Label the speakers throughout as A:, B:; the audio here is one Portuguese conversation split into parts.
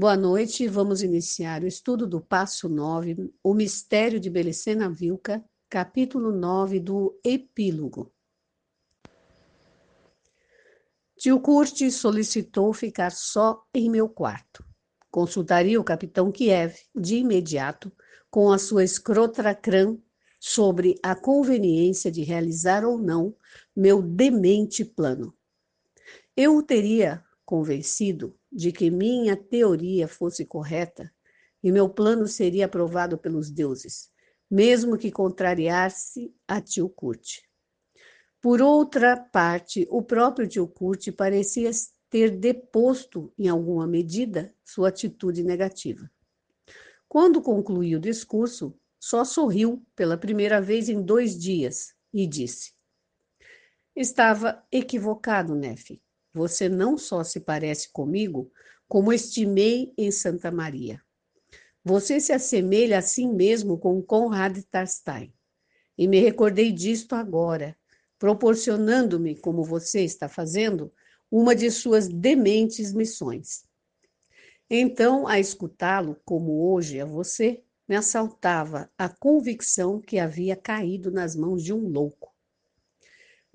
A: Boa noite, vamos iniciar o estudo do passo 9, o mistério de Belecena Vilca, capítulo 9 do epílogo. Tio Curti solicitou ficar só em meu quarto. Consultaria o capitão Kiev de imediato com a sua escrotracrã sobre a conveniência de realizar ou não meu demente plano. Eu o teria convencido de que minha teoria fosse correta e meu plano seria aprovado pelos deuses, mesmo que contrariasse a tio Kurt. Por outra parte, o próprio tio Kurt parecia ter deposto, em alguma medida, sua atitude negativa. Quando concluiu o discurso, só sorriu pela primeira vez em dois dias e disse: Estava equivocado, Nefe. Você não só se parece comigo, como estimei em Santa Maria. Você se assemelha a si mesmo com Conrad Tarstein. E me recordei disto agora, proporcionando-me, como você está fazendo, uma de suas dementes missões. Então, a escutá-lo, como hoje a você, me assaltava a convicção que havia caído nas mãos de um louco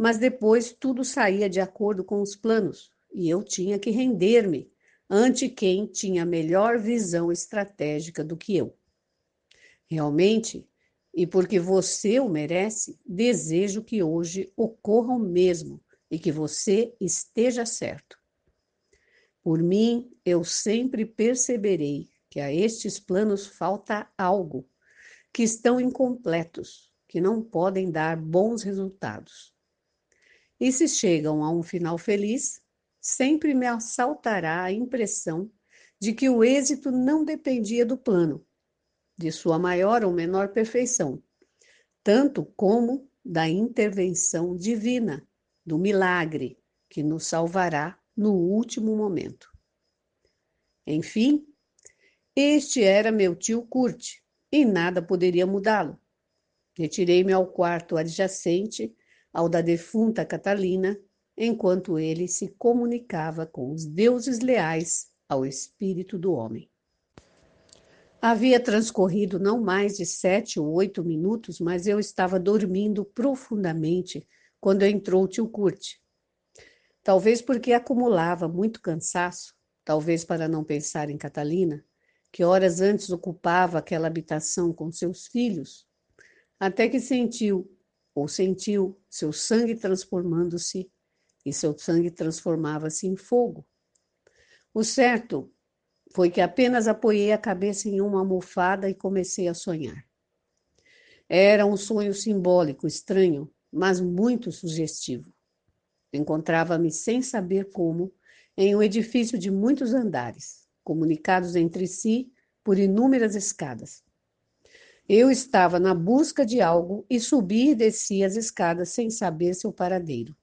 A: mas depois tudo saía de acordo com os planos e eu tinha que render-me ante quem tinha melhor visão estratégica do que eu. Realmente, e porque você o merece, desejo que hoje ocorra o mesmo e que você esteja certo. Por mim, eu sempre perceberei que a estes planos falta algo, que estão incompletos, que não podem dar bons resultados. E se chegam a um final feliz, sempre me assaltará a impressão de que o êxito não dependia do plano, de sua maior ou menor perfeição, tanto como da intervenção divina, do milagre que nos salvará no último momento. Enfim, este era meu tio Kurt e nada poderia mudá-lo. Retirei-me ao quarto adjacente ao da defunta Catalina, enquanto ele se comunicava com os deuses leais ao espírito do homem. Havia transcorrido não mais de sete ou oito minutos, mas eu estava dormindo profundamente quando entrou o tio Kurt. Talvez porque acumulava muito cansaço, talvez para não pensar em Catalina, que horas antes ocupava aquela habitação com seus filhos, até que sentiu ou sentiu seu sangue transformando-se e seu sangue transformava-se em fogo. O certo foi que apenas apoiei a cabeça em uma almofada e comecei a sonhar. Era um sonho simbólico, estranho, mas muito sugestivo. Encontrava-me sem saber como em um edifício de muitos andares, comunicados entre si por inúmeras escadas. Eu estava na busca de algo e subi e desci as escadas sem saber seu paradeiro.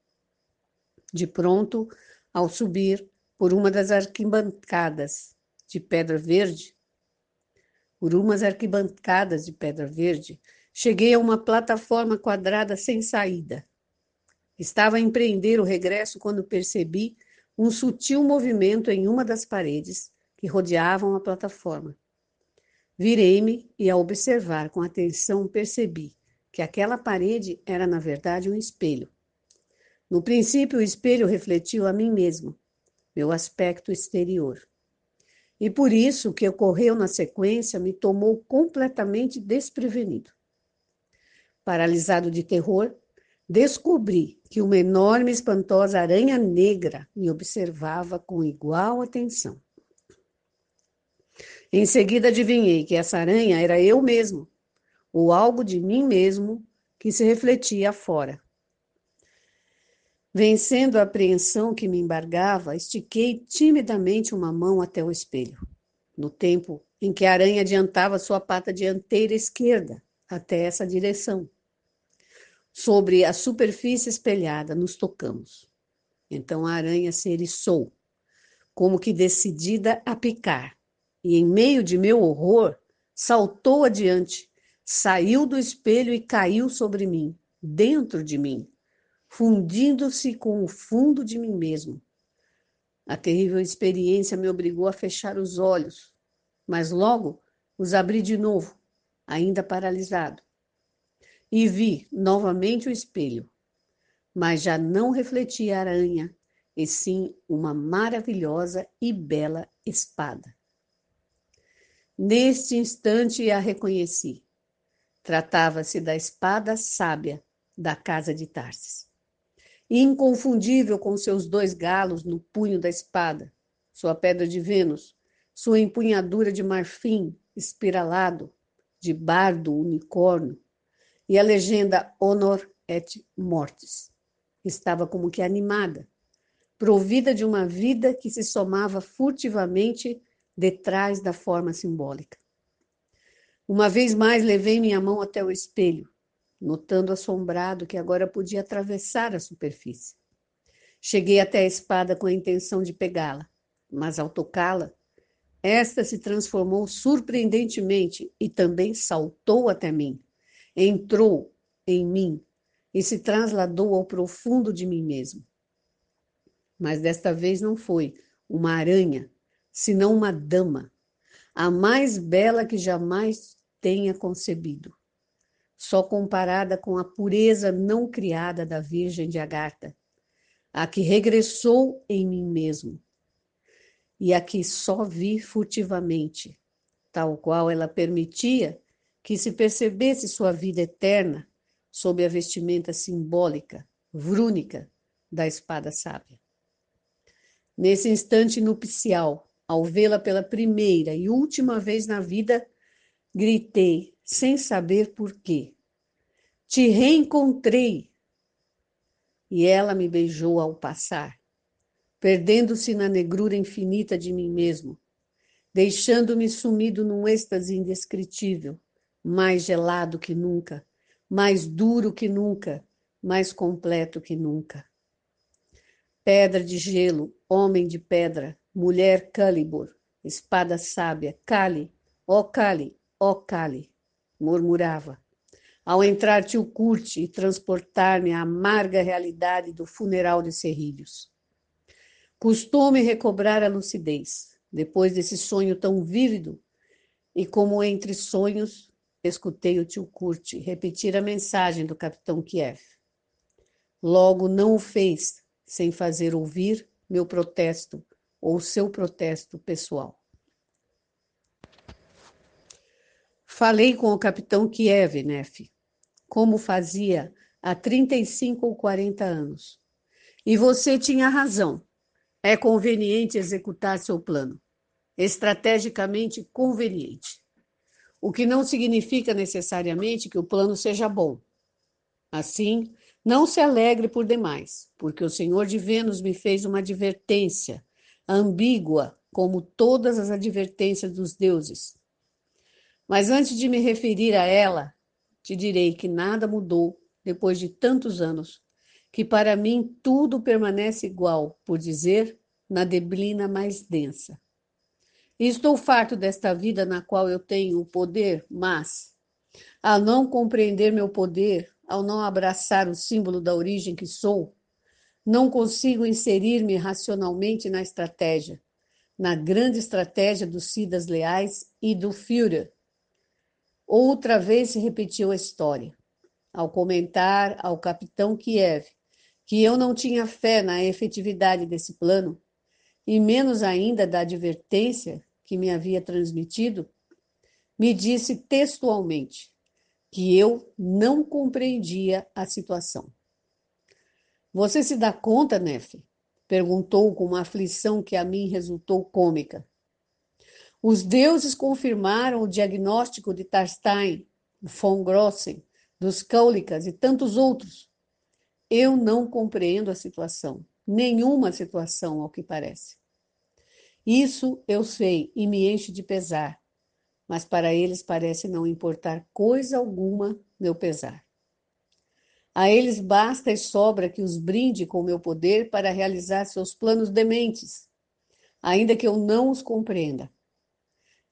A: De pronto, ao subir por uma das arquibancadas de pedra verde, por umas arquibancadas de pedra verde, cheguei a uma plataforma quadrada sem saída. Estava a empreender o regresso quando percebi um sutil movimento em uma das paredes que rodeavam a plataforma. Virei-me e, ao observar com atenção, percebi que aquela parede era, na verdade, um espelho. No princípio, o espelho refletiu a mim mesmo, meu aspecto exterior. E por isso, o que ocorreu na sequência me tomou completamente desprevenido. Paralisado de terror, descobri que uma enorme e espantosa aranha negra me observava com igual atenção. Em seguida adivinhei que essa aranha era eu mesmo, ou algo de mim mesmo que se refletia fora. Vencendo a apreensão que me embargava, estiquei timidamente uma mão até o espelho, no tempo em que a aranha adiantava sua pata dianteira esquerda até essa direção. Sobre a superfície espelhada, nos tocamos. Então a aranha se eriçou, como que decidida a picar e, em meio de meu horror, saltou adiante, saiu do espelho e caiu sobre mim, dentro de mim, fundindo-se com o fundo de mim mesmo. A terrível experiência me obrigou a fechar os olhos, mas logo os abri de novo, ainda paralisado. E vi novamente o espelho, mas já não refletia a aranha, e sim uma maravilhosa e bela espada. Neste instante a reconheci. Tratava-se da espada sábia da casa de Tarsis. Inconfundível com seus dois galos no punho da espada, sua pedra de Vênus, sua empunhadura de marfim espiralado, de bardo unicórnio, e a legenda Honor et Mortis. Estava como que animada, provida de uma vida que se somava furtivamente detrás da forma simbólica. Uma vez mais levei minha mão até o espelho, notando assombrado que agora podia atravessar a superfície. Cheguei até a espada com a intenção de pegá-la, mas ao tocá-la, esta se transformou surpreendentemente e também saltou até mim, entrou em mim e se trasladou ao profundo de mim mesmo. Mas desta vez não foi uma aranha, senão uma dama, a mais bela que jamais tenha concebido, só comparada com a pureza não criada da Virgem de Agartha, a que regressou em mim mesmo, e a que só vi furtivamente, tal qual ela permitia que se percebesse sua vida eterna sob a vestimenta simbólica, vrúnica, da espada sábia. Nesse instante nupcial, ao vê-la pela primeira e última vez na vida, gritei, sem saber por quê. Te reencontrei! E ela me beijou ao passar, perdendo-se na negrura infinita de mim mesmo, deixando-me sumido num êxtase indescritível, mais gelado que nunca, mais duro que nunca, mais completo que nunca. Pedra de gelo, homem de pedra, mulher Calibor, espada sábia, Cali, ó Cali, ó Cali, murmurava. Ao entrar tio Curte e transportar-me à amarga realidade do funeral de Serrilhos. Custou-me recobrar a lucidez, depois desse sonho tão vívido, e como entre sonhos, escutei o tio Curte repetir a mensagem do capitão Kiev. Logo não o fez sem fazer ouvir meu protesto ou seu protesto pessoal. Falei com o capitão Kiev, Nef, como fazia há 35 ou 40 anos. E você tinha razão. É conveniente executar seu plano. Estrategicamente conveniente. O que não significa necessariamente que o plano seja bom. Assim, não se alegre por demais, porque o Senhor de Vênus me fez uma advertência ambígua como todas as advertências dos deuses. Mas antes de me referir a ela, te direi que nada mudou depois de tantos anos, que para mim tudo permanece igual, por dizer, na neblina mais densa. E estou farto desta vida na qual eu tenho o poder, mas, ao não compreender meu poder, ao não abraçar o símbolo da origem que sou, não consigo inserir-me racionalmente na estratégia, na grande estratégia dos Cidas Leais e do Führer. Outra vez se repetiu a história. Ao comentar ao capitão Kiev que eu não tinha fé na efetividade desse plano, e menos ainda da advertência que me havia transmitido, me disse textualmente que eu não compreendia a situação. Você se dá conta, Nefe? Perguntou com uma aflição que a mim resultou cômica. Os deuses confirmaram o diagnóstico de Tarstein, von Grossen, dos Cáulicas e tantos outros. Eu não compreendo a situação, nenhuma situação, ao que parece. Isso eu sei e me enche de pesar, mas para eles parece não importar coisa alguma meu pesar. A eles basta e sobra que os brinde com meu poder para realizar seus planos dementes, ainda que eu não os compreenda.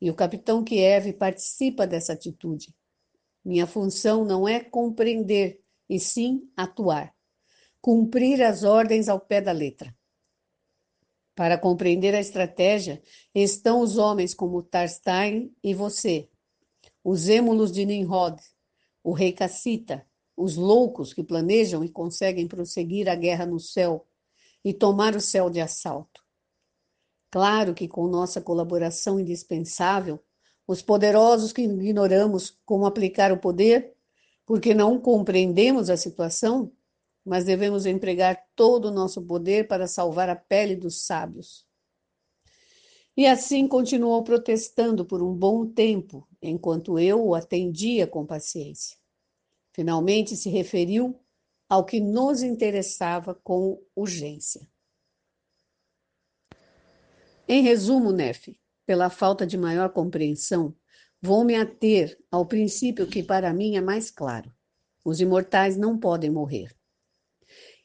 A: E o capitão Kiev participa dessa atitude. Minha função não é compreender, e sim atuar, cumprir as ordens ao pé da letra. Para compreender a estratégia, estão os homens como Tarstein e você, os êmulos de Nimrod, o rei Cassita, os loucos que planejam e conseguem prosseguir a guerra no céu e tomar o céu de assalto. Claro que com nossa colaboração indispensável, os poderosos que ignoramos como aplicar o poder, porque não compreendemos a situação, mas devemos empregar todo o nosso poder para salvar a pele dos sábios. E assim continuou protestando por um bom tempo, enquanto eu o atendia com paciência. Finalmente se referiu ao que nos interessava com urgência. Em resumo, Nefe, pela falta de maior compreensão, vou me ater ao princípio que para mim é mais claro. Os imortais não podem morrer.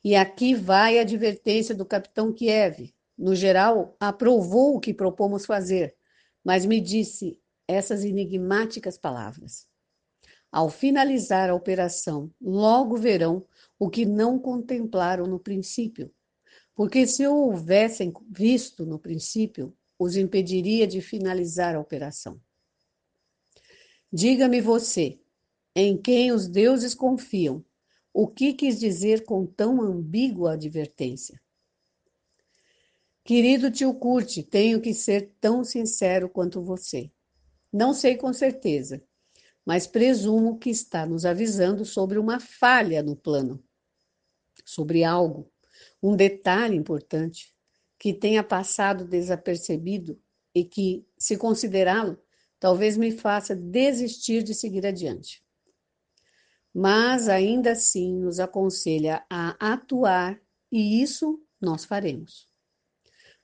A: E aqui vai a advertência do capitão Kiev. No geral, aprovou o que propomos fazer, mas me disse essas enigmáticas palavras. Ao finalizar a operação, logo verão o que não contemplaram no princípio. Porque se o houvessem visto no princípio, os impediria de finalizar a operação. Diga-me você, em quem os deuses confiam, o que quis dizer com tão ambígua advertência? Querido tio Curte, tenho que ser tão sincero quanto você. Não sei com certeza, mas presumo que está nos avisando sobre uma falha no plano, sobre algo, um detalhe importante que tenha passado desapercebido e que, se considerá-lo, talvez me faça desistir de seguir adiante mas ainda assim nos aconselha a atuar e isso nós faremos.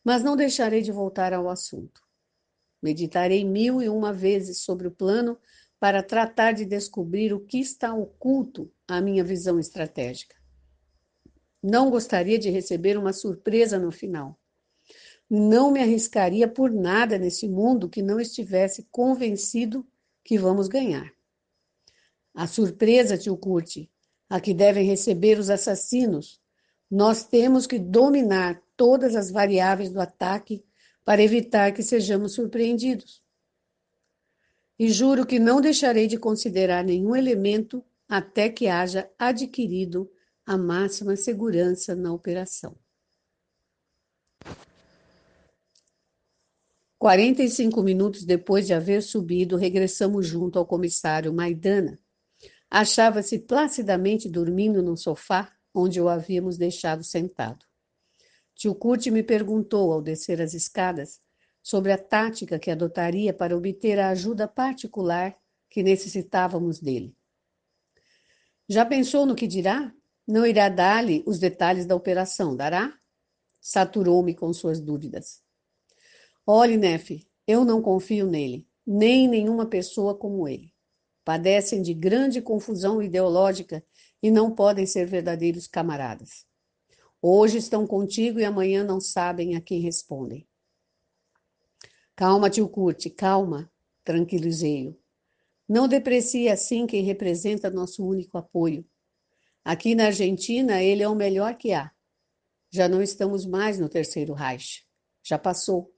A: Mas não deixarei de voltar ao assunto. Meditarei mil e uma vezes sobre o plano para tratar de descobrir o que está oculto à minha visão estratégica. Não gostaria de receber uma surpresa no final. Não me arriscaria por nada nesse mundo que não estivesse convencido que vamos ganhar. A surpresa, tio Curte, a que devem receber os assassinos. Nós temos que dominar todas as variáveis do ataque para evitar que sejamos surpreendidos. E juro que não deixarei de considerar nenhum elemento até que haja adquirido a máxima segurança na operação. 45 minutos depois de haver subido, regressamos junto ao comissário Maidana Achava-se placidamente dormindo no sofá onde o havíamos deixado sentado. Tio Curti me perguntou, ao descer as escadas, sobre a tática que adotaria para obter a ajuda particular que necessitávamos dele. Já pensou no que dirá? Não irá dar-lhe os detalhes da operação, dará? Saturou-me com suas dúvidas. Olhe, Nefe, eu não confio nele, nem em nenhuma pessoa como ele padecem de grande confusão ideológica e não podem ser verdadeiros camaradas. Hoje estão contigo e amanhã não sabem a quem respondem. Calma, tio Curte, calma, tranquilizei-o. Não deprecie assim quem representa nosso único apoio. Aqui na Argentina, ele é o melhor que há. Já não estamos mais no Terceiro Reich. Já passou.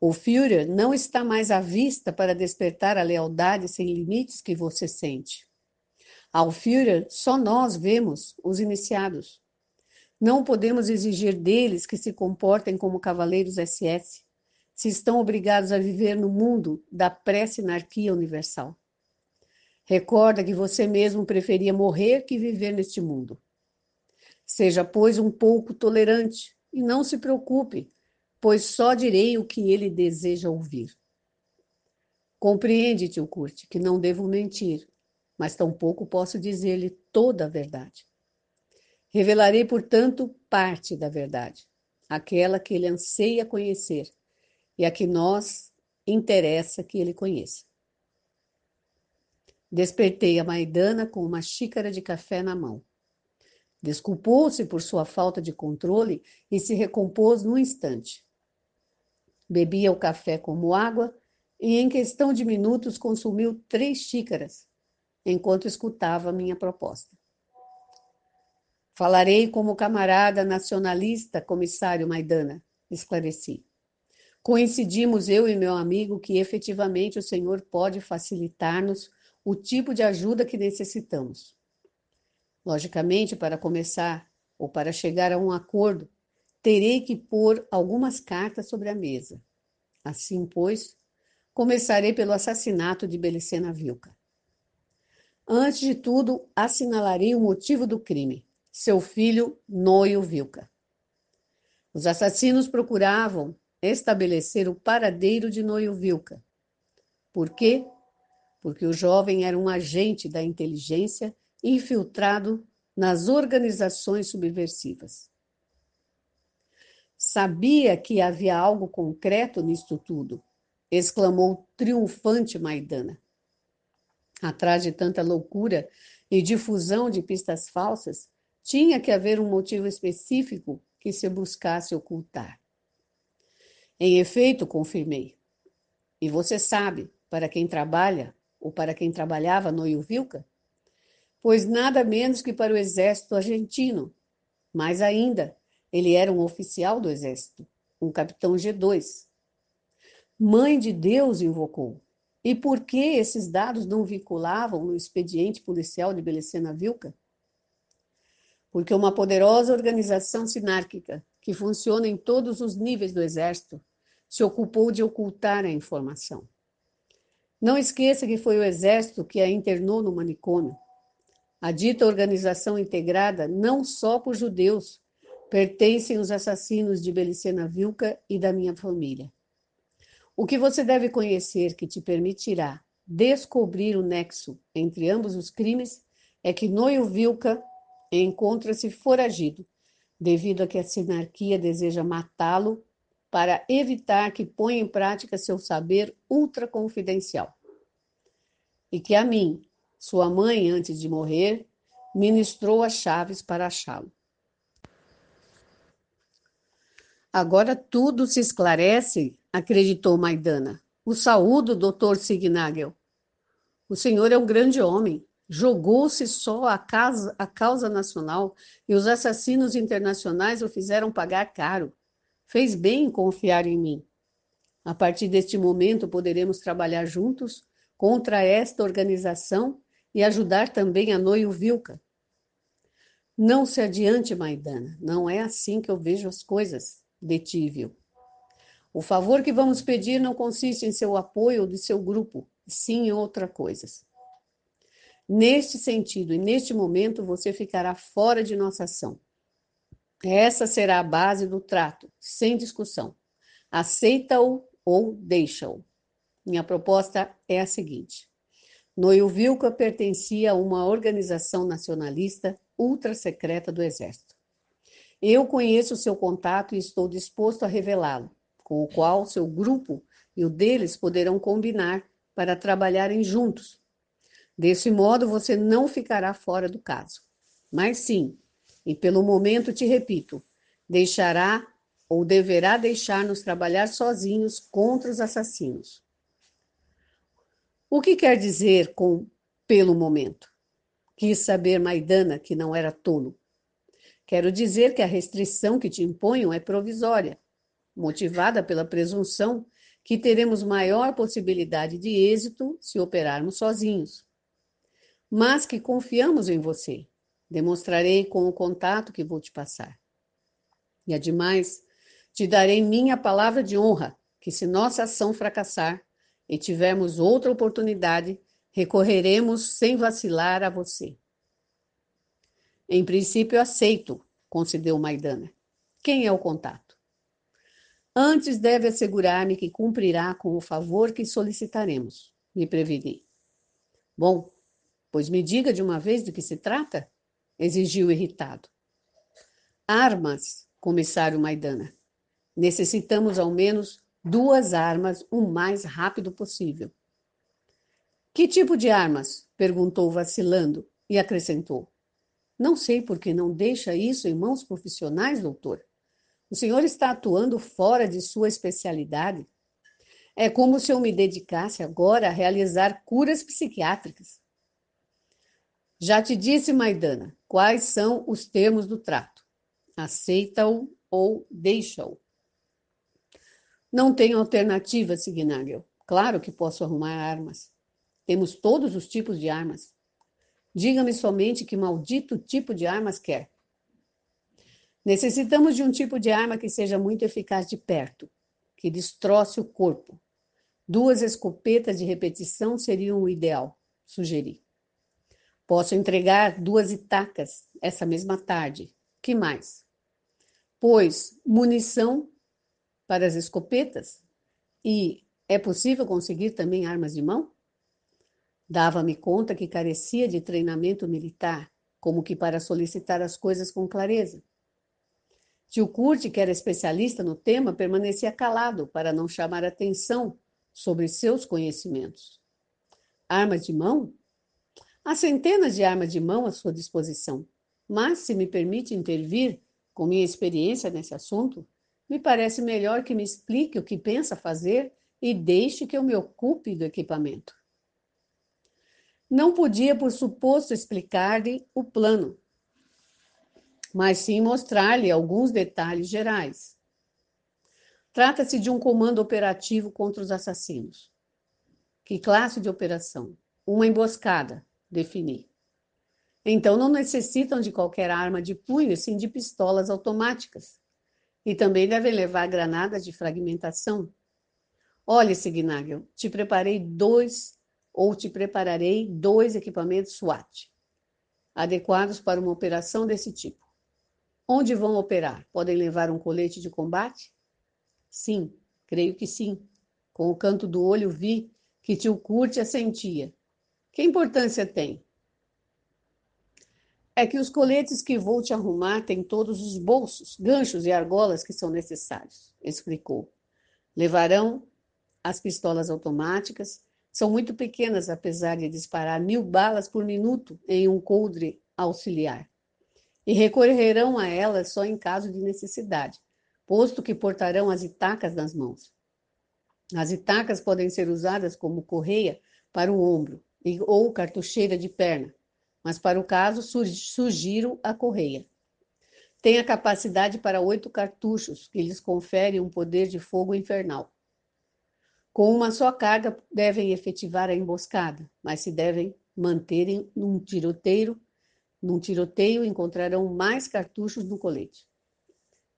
A: O Führer não está mais à vista para despertar a lealdade sem limites que você sente. Ao Führer, só nós vemos os iniciados. Não podemos exigir deles que se comportem como cavaleiros SS, se estão obrigados a viver no mundo da pré-sinarquia universal. Recorda que você mesmo preferia morrer que viver neste mundo. Seja, pois, um pouco tolerante e não se preocupe pois só direi o que ele deseja ouvir. Compreende, tio Curte, que não devo mentir, mas tampouco posso dizer-lhe toda a verdade. Revelarei, portanto, parte da verdade, aquela que ele anseia conhecer e a que nós interessa que ele conheça. Despertei a Maidana com uma xícara de café na mão. Desculpou-se por sua falta de controle e se recompôs num instante. Bebia o café como água e, em questão de minutos, consumiu três xícaras, enquanto escutava minha proposta. Falarei como camarada nacionalista, comissário Maidana, esclareci. Coincidimos eu e meu amigo que efetivamente o Senhor pode facilitar-nos o tipo de ajuda que necessitamos. Logicamente, para começar ou para chegar a um acordo, terei que pôr algumas cartas sobre a mesa. Assim, pois, começarei pelo assassinato de Belicena Vilca. Antes de tudo, assinalarei o motivo do crime: seu filho Noio Vilca. Os assassinos procuravam estabelecer o paradeiro de Noio Vilca. Por quê? Porque o jovem era um agente da inteligência infiltrado nas organizações subversivas. Sabia que havia algo concreto nisto tudo, exclamou triunfante Maidana. Atrás de tanta loucura e difusão de pistas falsas, tinha que haver um motivo específico que se buscasse ocultar. Em efeito, confirmei. E você sabe para quem trabalha ou para quem trabalhava no Ilvilca? Pois nada menos que para o exército argentino. Mais ainda, ele era um oficial do exército, um capitão G2. Mãe de Deus invocou. E por que esses dados não vinculavam no expediente policial de Belecena Vilca? Porque uma poderosa organização sinárquica, que funciona em todos os níveis do Exército, se ocupou de ocultar a informação. Não esqueça que foi o Exército que a internou no manicômio. A dita organização integrada não só por judeus, pertencem os assassinos de Belicena Vilca e da minha família. O que você deve conhecer que te permitirá descobrir o nexo entre ambos os crimes é que Noio Vilca encontra-se foragido, devido a que a sinarquia deseja matá-lo para evitar que ponha em prática seu saber ultraconfidencial. E que a mim, sua mãe, antes de morrer, ministrou as chaves para achá-lo. Agora tudo se esclarece, acreditou Maidana. O saúdo, doutor Signagel. O senhor é um grande homem. Jogou-se só a, casa, a causa nacional e os assassinos internacionais o fizeram pagar caro. Fez bem em confiar em mim. A partir deste momento, poderemos trabalhar juntos contra esta organização e ajudar também a Noio Vilca. Não se adiante, Maidana. Não é assim que eu vejo as coisas detive-o. O favor que vamos pedir não consiste em seu apoio ou de seu grupo, sim em outra coisa. Neste sentido e neste momento, você ficará fora de nossa ação. Essa será a base do trato, sem discussão. Aceita-o ou deixa-o. Minha proposta é a seguinte: Noilvilca pertencia a uma organização nacionalista ultra secreta do Exército. Eu conheço seu contato e estou disposto a revelá-lo, com o qual seu grupo e o deles poderão combinar para trabalharem juntos. Desse modo, você não ficará fora do caso. Mas sim, e pelo momento te repito, deixará ou deverá deixar-nos trabalhar sozinhos contra os assassinos. O que quer dizer com pelo momento? Quis saber Maidana que não era tolo. Quero dizer que a restrição que te imponham é provisória, motivada pela presunção que teremos maior possibilidade de êxito se operarmos sozinhos. Mas que confiamos em você. Demonstrarei com o contato que vou te passar. E ademais, te darei minha palavra de honra que, se nossa ação fracassar e tivermos outra oportunidade, recorreremos sem vacilar a você. Em princípio, aceito, concedeu Maidana. Quem é o contato? Antes deve assegurar-me que cumprirá com o favor que solicitaremos, me preveni. Bom, pois me diga de uma vez de que se trata, exigiu irritado. Armas, comissário Maidana. Necessitamos ao menos duas armas o mais rápido possível. Que tipo de armas? perguntou vacilando e acrescentou. Não sei por que não deixa isso em mãos profissionais, doutor. O senhor está atuando fora de sua especialidade. É como se eu me dedicasse agora a realizar curas psiquiátricas. Já te disse, Maidana, quais são os termos do trato. Aceita-o ou deixa-o. Não tenho alternativa, Signagel. Claro que posso arrumar armas. Temos todos os tipos de armas. Diga-me somente que maldito tipo de armas quer. Necessitamos de um tipo de arma que seja muito eficaz de perto, que destroce o corpo. Duas escopetas de repetição seriam o ideal, sugeri. Posso entregar duas itacas essa mesma tarde. Que mais? Pois munição para as escopetas e é possível conseguir também armas de mão? Dava-me conta que carecia de treinamento militar, como que para solicitar as coisas com clareza. Tio Curte, que era especialista no tema, permanecia calado para não chamar atenção sobre seus conhecimentos. Armas de mão? Há centenas de armas de mão à sua disposição, mas, se me permite intervir com minha experiência nesse assunto, me parece melhor que me explique o que pensa fazer e deixe que eu me ocupe do equipamento. Não podia, por suposto, explicar-lhe o plano, mas sim mostrar-lhe alguns detalhes gerais. Trata-se de um comando operativo contra os assassinos. Que classe de operação? Uma emboscada, defini. Então não necessitam de qualquer arma de punho, sim de pistolas automáticas. E também devem levar granadas de fragmentação. Olhe, Signagel, te preparei dois ou te prepararei dois equipamentos SWAT, adequados para uma operação desse tipo. Onde vão operar? Podem levar um colete de combate? Sim, creio que sim. Com o canto do olho vi que tio Curte assentia. Que importância tem? É que os coletes que vou te arrumar têm todos os bolsos, ganchos e argolas que são necessários, explicou. Levarão as pistolas automáticas, são muito pequenas, apesar de disparar mil balas por minuto em um coldre auxiliar e recorrerão a elas só em caso de necessidade, posto que portarão as itacas nas mãos. As itacas podem ser usadas como correia para o ombro ou cartucheira de perna, mas para o caso sugiro a correia. Tem a capacidade para oito cartuchos, que lhes confere um poder de fogo infernal. Com uma só carga devem efetivar a emboscada, mas se devem manterem num tiroteio num tiroteio, encontrarão mais cartuchos no colete.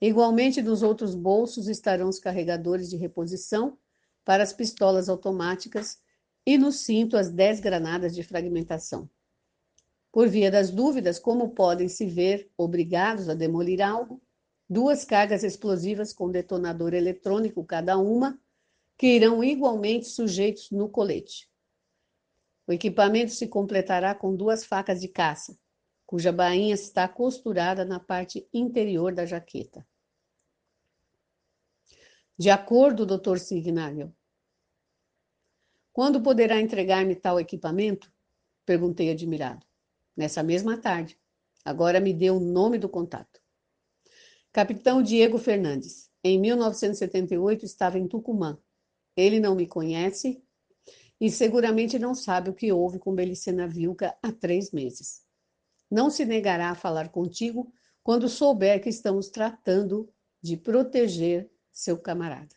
A: Igualmente, nos outros bolsos estarão os carregadores de reposição para as pistolas automáticas e no cinto as 10 granadas de fragmentação. Por via das dúvidas, como podem se ver obrigados a demolir algo, duas cargas explosivas com detonador eletrônico cada uma, que irão igualmente sujeitos no colete. O equipamento se completará com duas facas de caça, cuja bainha está costurada na parte interior da jaqueta. De acordo, Dr. Signagel. Quando poderá entregar-me tal equipamento? Perguntei admirado. Nessa mesma tarde. Agora me dê o nome do contato. Capitão Diego Fernandes. Em 1978 estava em Tucumã. Ele não me conhece e seguramente não sabe o que houve com Belicena Vilca há três meses. Não se negará a falar contigo quando souber que estamos tratando de proteger seu camarada.